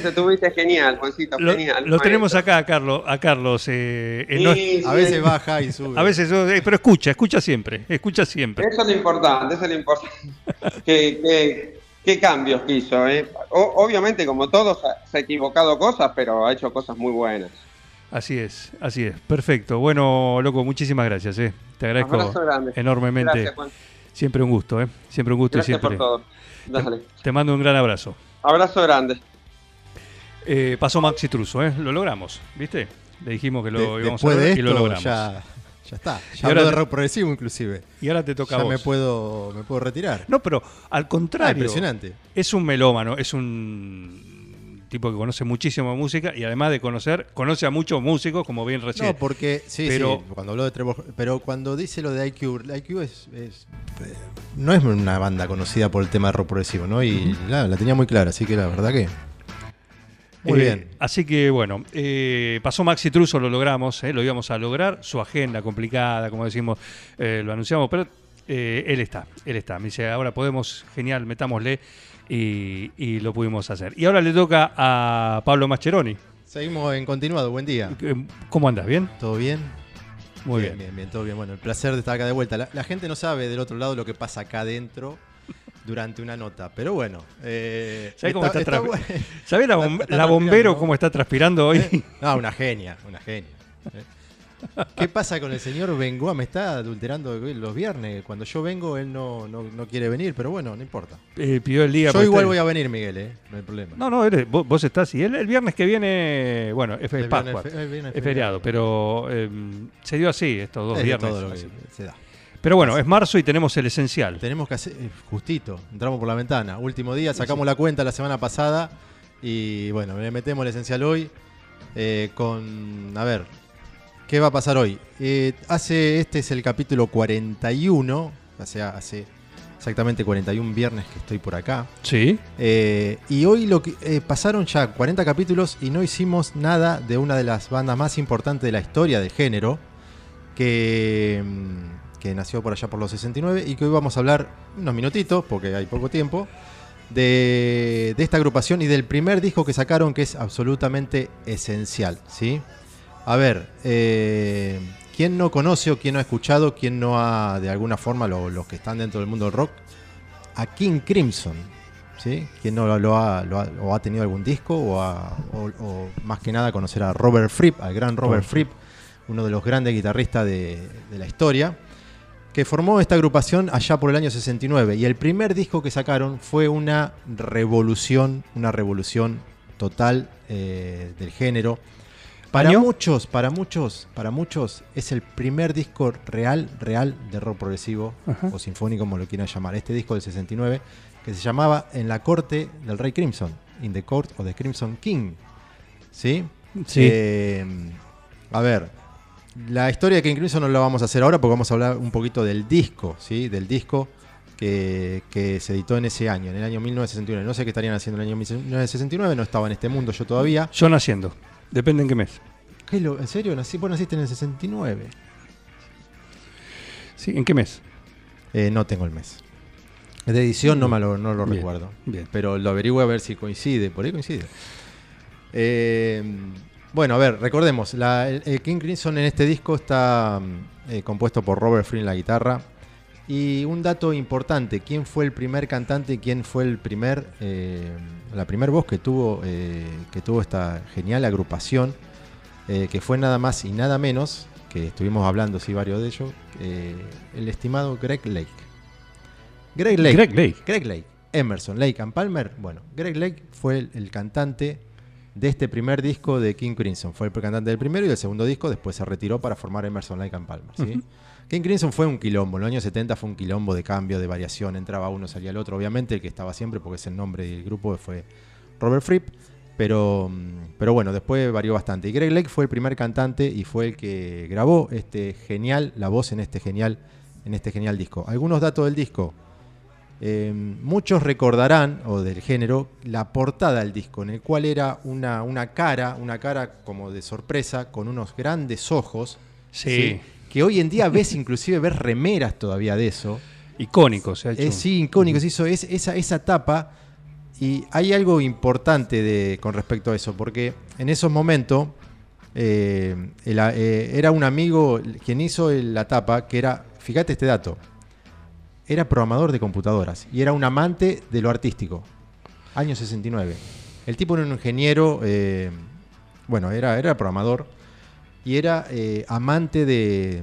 Te tuviste genial, Juancito, Lo, genial. lo tenemos acá a Carlos. A Carlos eh, eh, Sí, no- sí, A veces sí. baja y sube. a veces, eh, pero escucha, escucha siempre, escucha siempre. Eso es lo importante, eso es lo importante. ¿Qué, qué, qué cambios quiso? eh? O- obviamente, como todos, se ha equivocado cosas, pero ha hecho cosas muy buenas. Así es, así es. Perfecto. Bueno, loco, muchísimas gracias. Eh. Te agradezco Abrazo grande. enormemente. Gracias, Juan. Siempre un gusto, ¿eh? Siempre un gusto Gracias y siempre. por todo. Dale. Te mando un gran abrazo. Abrazo grande. Eh, pasó Maxi Truso, ¿eh? Lo logramos, ¿viste? Le dijimos que lo De- íbamos a lograr y lo logramos. ya, ya está. Ya habló de rock progresivo inclusive. Y ahora te toca Ya a vos. me puedo, me puedo retirar. No, pero al Ah, contrario. impresionante. Es un melómano, es un tipo que conoce muchísimo música y además de conocer, conoce a muchos músicos, como bien recién. No, porque sí, Pero- sí, cuando habló de Trevor, pero cuando dice lo de IQ, IQ es, es- eh, no es una banda conocida por el tema de rock progresivo, ¿no? Y la, la tenía muy clara, así que la verdad que muy Eh, bien. Así que bueno, eh, pasó Maxi Truso, lo logramos, eh, lo íbamos a lograr. Su agenda complicada, como decimos, lo anunciamos, pero él está, él está. Me dice, ahora podemos, genial, metámosle y, y lo pudimos hacer. Y ahora le toca a Pablo Mascheroni. Seguimos en continuado, buen día. ¿Cómo andas? ¿Bien? ¿Todo bien? Muy bien. bien, bien, todo bien. Bueno, el placer de estar acá de vuelta. La, la gente no sabe del otro lado lo que pasa acá adentro durante una nota, pero bueno. Eh, ¿Sabés cómo está, tra- bueno. ¿Sabés la, Está- bom- la bombero cómo está transpirando hoy? No, una genia, una genia. Eh. ¿Qué pasa con el señor Bengoa? Me está adulterando los viernes. Cuando yo vengo, él no, no, no quiere venir, pero bueno, no importa. Eh, pidió el día. Yo igual voy a venir, Miguel, ¿eh? No hay problema. No, no, eres- vos, vos estás y él el viernes que viene, bueno, es, Pascua, es feriado, pero eh, se dio así estos dos Es viernes. todo lo que se da. Pero bueno, es marzo y tenemos el esencial. Tenemos que hacer, eh, justito, entramos por la ventana. Último día, sacamos la cuenta la semana pasada y bueno, le metemos el esencial hoy eh, con, a ver, ¿qué va a pasar hoy? Eh, hace, este es el capítulo 41, o sea, hace exactamente 41 viernes que estoy por acá. Sí. Eh, y hoy lo que eh, pasaron ya 40 capítulos y no hicimos nada de una de las bandas más importantes de la historia del género, que, mm, que nació por allá por los 69 y que hoy vamos a hablar unos minutitos, porque hay poco tiempo, de, de esta agrupación y del primer disco que sacaron que es absolutamente esencial. ¿sí? A ver, eh, ¿quién no conoce o quién no ha escuchado, quién no ha, de alguna forma, lo- los que están dentro del mundo del rock, a King Crimson? ¿sí? ¿Quién no lo, lo ha, lo ha- o ha tenido algún disco o, ha- o- o más que nada conocer a Robert Fripp, al gran Robert Fripp, uno de los grandes guitarristas de, de la historia, que formó esta agrupación allá por el año 69 y el primer disco que sacaron fue una revolución, una revolución total eh, del género. Para ¿Año? muchos, para muchos, para muchos es el primer disco real, real de rock progresivo Ajá. o sinfónico, como lo quieran llamar. Este disco del 69 que se llamaba En la corte del rey Crimson, In the Court of the Crimson King. ¿Sí? Sí. Eh, a ver, la historia de King Crimson no la vamos a hacer ahora porque vamos a hablar un poquito del disco, ¿sí? Del disco que, que se editó en ese año, en el año 1969. No sé qué estarían haciendo en el año 1969, no estaba en este mundo yo todavía. Yo naciendo. Depende en qué mes. ¿Qué lo- ¿En serio? Nací, vos naciste en el 69. Sí, ¿en qué mes? Eh, no tengo el mes. De edición no, me lo, no lo Bien, recuerdo. bien. Pero lo averigüe a ver si coincide. Por ahí coincide. Eh, bueno, a ver, recordemos. La, el, el King Crimson en este disco está mm, eh, compuesto por Robert Fripp en la guitarra. Y un dato importante: ¿quién fue el primer cantante y quién fue el primer, eh, la primer voz que tuvo, eh, que tuvo esta genial agrupación? que fue nada más y nada menos, que estuvimos hablando, sí, varios de ellos, el estimado Greg Lake. Greg Lake. Greg Lake. Greg Lake. Emerson, Lake and Palmer. Bueno, Greg Lake fue el, el cantante de este primer disco de King Crimson. Fue el cantante del primero y del segundo disco. Después se retiró para formar Emerson, Lake and Palmer. ¿sí? King Crimson fue un quilombo. En los años 70 fue un quilombo de cambio, de variación. Entraba uno, salía el otro. Obviamente el que estaba siempre, porque es el nombre del grupo, fue Robert Fripp. Pero, mm, pero bueno, después varió bastante. Y Greg Lake fue el primer cantante y fue el que grabó este genial, la voz en este genial, en este genial disco. Algunos datos del disco. Eh, muchos recordarán, o del género, la portada del disco, en el cual era una, una cara, una cara como de sorpresa, con unos grandes ojos. Sí. Que hoy en día ves, inclusive, ves remeras todavía de eso. Icónico, se ha hecho. Es, sí, icónico, se hizo es, esa, esa tapa. Y hay algo importante de, con respecto a eso, porque en esos momentos eh, el- eh, era un amigo quien hizo la tapa, que era, fíjate este dato, era programador de computadoras y era un amante de lo artístico. Año 69. El tipo era un ingeniero, eh, bueno, era, era programador y era eh, amante de,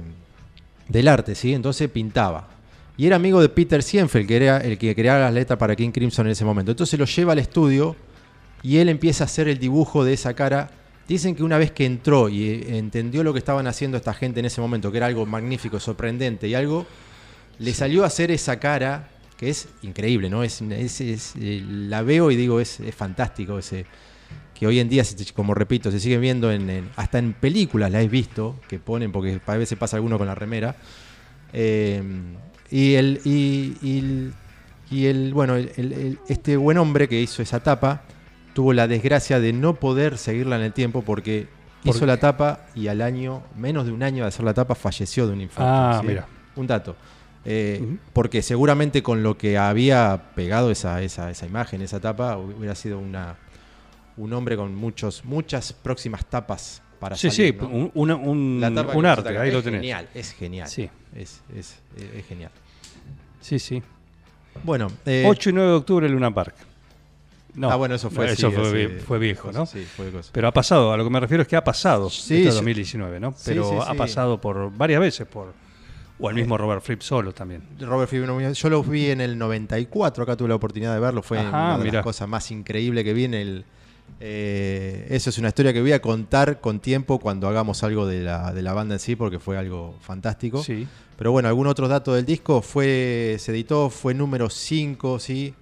del arte, ¿sí? Entonces pintaba. Y era amigo de Peter Sienfeld, que era el que creaba las letras para King Crimson en ese momento. Entonces lo lleva al estudio y él empieza a hacer el dibujo de esa cara. Dicen que una vez que entró y eh, entendió lo que estaban haciendo esta gente en ese momento, que era algo magnífico, sorprendente y algo, le salió a hacer esa cara que es increíble, ¿no? Es, es- es, eh, la veo y digo, es, es fantástico ese que hoy en día, como repito, se siguen viendo en, en- hasta en películas, la he visto, que ponen, porque a veces pasa alguno con la remera. Eh, y el, y, y el, y el- bueno, el- el- el- este buen hombre que hizo esa tapa tuvo la desgracia de no poder seguirla en el tiempo porque ¿Por hizo qué? la tapa y al año, menos de un año de hacer la tapa, falleció de un infarto. Ah, ¿sí? mira. Un dato. Eh. Porque seguramente con lo que había pegado esa, esa, esa imagen, esa tapa, hubiera sido una, un hombre con muchos, muchas próximas tapas para Sí, salir, sí, ¿no? un, una- un- La tapa un arte, ahí lo tenés. genial, es genial. Sí. Es, es- genial. Sí, sí. Bueno, eh, 8 y 9 de octubre, Luna Park. No, ah, bueno, eso fue, eso sí, fue, fue viejo, ¿no? Sí, fue cosa. Pero ha pasado, a lo que me refiero es que ha pasado Sí, este sí. 2019, ¿no? Sí, Pero ha pasado por varias veces por o el mismo Robert Fripp solo también. Robert Fripp, yo lo vi en el 94, acá tuve la oportunidad de verlo, fue Ajá, una de mirá. las cosas más increíbles que vi en el... eh, eso es una historia que voy a contar con tiempo cuando hagamos algo de la, de la banda en sí, porque fue algo fantástico. Sí. Pero bueno, algún otro dato del disco fue se editó, fue número 5, ¿sí?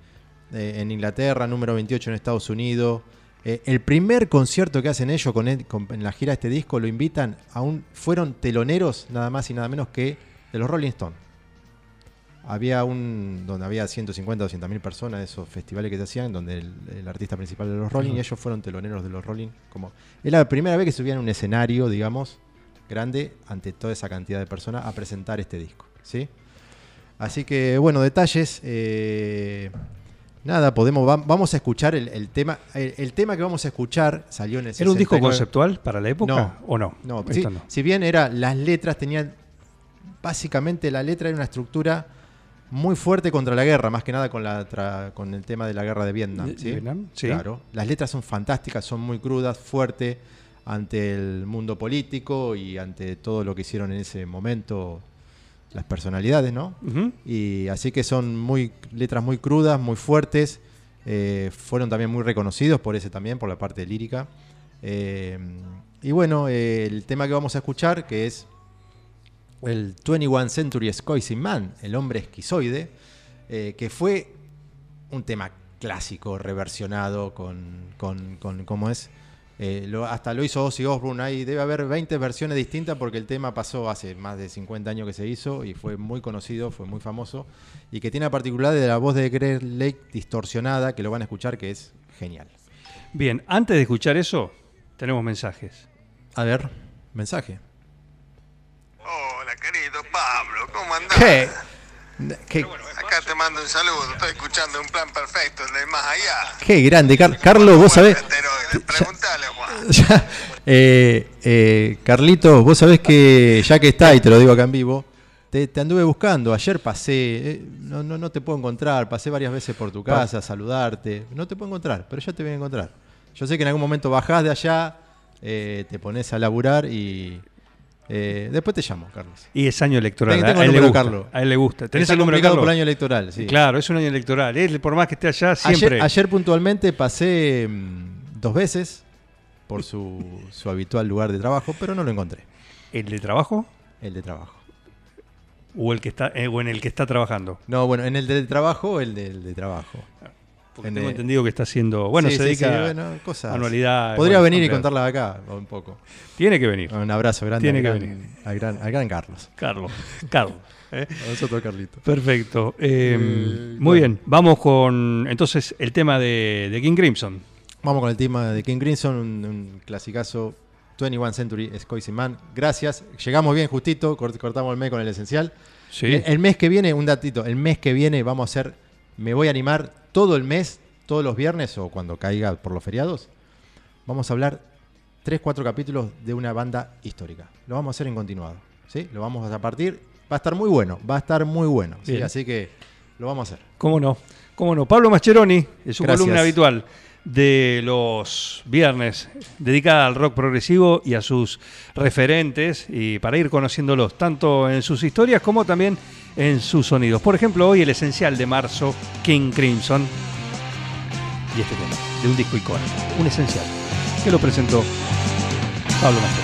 Eh, en Inglaterra, número 28 en Estados Unidos. Eh, el primer concierto que hacen ellos con, el- con- en la gira de este disco lo invitan a un. Fueron teloneros nada más y nada menos que de los Rolling Stones. Había un. donde había 150 200 mil personas esos festivales que se hacían, donde el, el artista principal de los Rolling, y ellos fueron teloneros de los Rolling. Como, es la primera vez que subían a un escenario, digamos, grande ante toda esa cantidad de personas a presentar este disco. ¿sí? Así que, bueno, detalles. eh, nada, podemos, va- vamos a escuchar el, el tema. El, el tema que vamos a escuchar salió en el ¿Era un disco 69. conceptual para la época No. o no? No, sí, no. si bien era, las letras tenían, básicamente la letra era una estructura muy fuerte contra la guerra, más que nada con, la tra- con el tema de la guerra de Vietnam. ¿De- ¿sí? de Vietnam? Sí. Claro, las letras son fantásticas, son muy crudas, fuertes ante el mundo político y ante todo lo que hicieron en ese momento las personalidades, ¿no? Y así que son muy letras muy crudas, muy fuertes. eh, fueron también muy reconocidos por ese también, por la parte lírica. Eh, y bueno, eh, el tema que vamos a escuchar, que es el 21 Century Scoising Man, el hombre esquizoide, eh, que fue un tema clásico, reversionado con, con, con- ¿cómo es? Eh, lo- hasta lo hizo Ozzy Osbourne, ahí debe haber 20 versiones distintas porque el tema pasó hace más de 50 años que se hizo y fue muy conocido, fue muy famoso y que tiene la particularidad de la voz de Greg Lake distorsionada, que lo van a escuchar, que es genial. Bien, antes de escuchar eso, tenemos mensajes. A ver, mensaje. Querido Pablo, ¿cómo andás? ¿Qué? ¿Qué, Acá te mando un saludo, estoy escuchando un plan perfecto en el más allá. qué grande, Car- Carlos, vos sabés... Preguntale, Juan. Ya, eh, eh, Carlitos, vos sabés que ya que está, y te lo digo acá en vivo, te, te anduve buscando. Ayer pasé, eh, no, no, no te puedo encontrar, pasé varias veces por tu casa a saludarte. No te puedo encontrar, pero ya te voy a encontrar. Yo sé que en algún momento bajás de allá, eh, te pones a laburar y eh, después te llamo, Carlos. Y es año electoral. Tengo a, el él le número de gusta, Carlos. a él le gusta. ¿Tenés Está el número de Carlos? por el año electoral, sí. Claro, es un año electoral. Él, por más que esté allá, siempre. Ayer, ayer puntualmente pasé mm, dos veces por su, su habitual lugar de trabajo, pero no lo encontré, ¿El de trabajo el de trabajo. o, el que está, eh, o en el que está trabajando? No, bueno, en el de trabajo el del de trabajo. Porque En tengo entendido que está haciendo. Bueno, Sí, se dedica sí, a bueno, cosas. anualidad. Podría bueno, venir y contarla acá un poco. Tiene que venir. Un abrazo grande Tiene al, que gran, venir. al gran, al gran Carlos. Carlos. Carlos. ¿eh? A nosotros, Carlito. Perfecto. Eh, Eh, muy bueno. bien, vamos con entonces el tema de, de King Crimson. Vamos con el tema de King Crimson, un, un clasicazo 21 Century Scoisy Man. Gracias. Llegamos bien justito, cort- cortamos el mes con el esencial. Sí. El, el mes que viene, un datito, el mes que viene vamos a hacer, me voy a animar todo el mes, todos los viernes o cuando caiga por los feriados, vamos a hablar 3, 4 capítulos de una banda histórica. Lo vamos a hacer en continuado. ¿sí? Lo vamos a partir. Va a estar muy bueno, va a estar muy bueno. ¿sí? Así que lo vamos a hacer. ¿Cómo no? ¿Cómo no? Pablo Mascheroni, en su Gracias. columna habitual de los viernes, dedicada al rock progresivo y a sus referentes, y para ir conociéndolos tanto en sus historias como también en sus sonidos. Por ejemplo, hoy el esencial de marzo, King Crimson, y este tema, de un disco icónico, un esencial, que lo presentó Pablo Mascheroni.